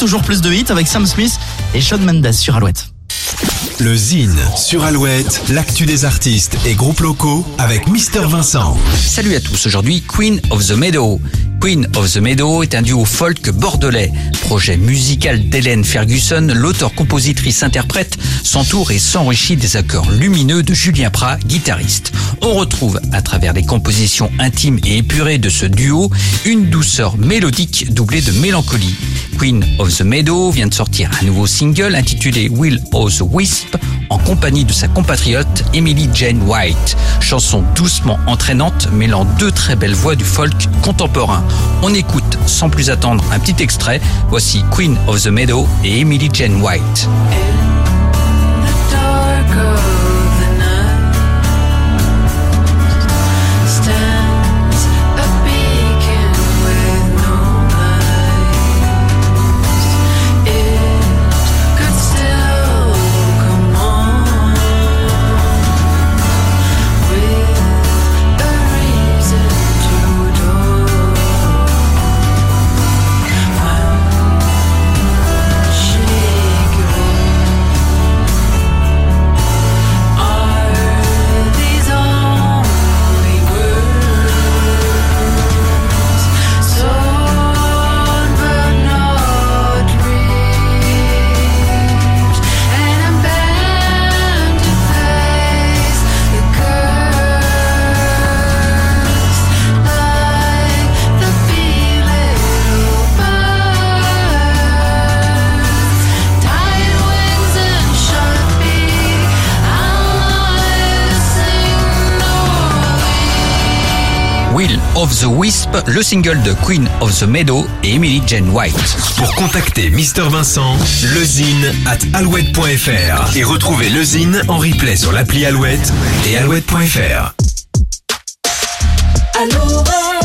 toujours plus de hits avec Sam Smith et Sean Mendes sur Alouette. Le Zine sur Alouette, l'actu des artistes et groupes locaux avec Mister Vincent. Salut à tous, aujourd'hui Queen of the Meadow. Queen of the Meadow est un duo folk bordelais. Projet musical d'Hélène Ferguson, l'auteur-compositrice-interprète s'entoure et s'enrichit des accords lumineux de Julien Prat, guitariste. On retrouve, à travers les compositions intimes et épurées de ce duo, une douceur mélodique doublée de mélancolie. Queen of the Meadow vient de sortir un nouveau single intitulé Will of the Wisp en compagnie de sa compatriote Emily Jane White. Chanson doucement entraînante mêlant deux très belles voix du folk contemporain. On écoute sans plus attendre un petit extrait. Queen of the Meadow et Emily Jane White. Will of the Wisp, le single de Queen of the Meadow et Emily Jane White. Pour contacter Mister Vincent, lezine at alouette.fr et retrouver le Zine en replay sur l'appli Alouette et alouette.fr. Alouette.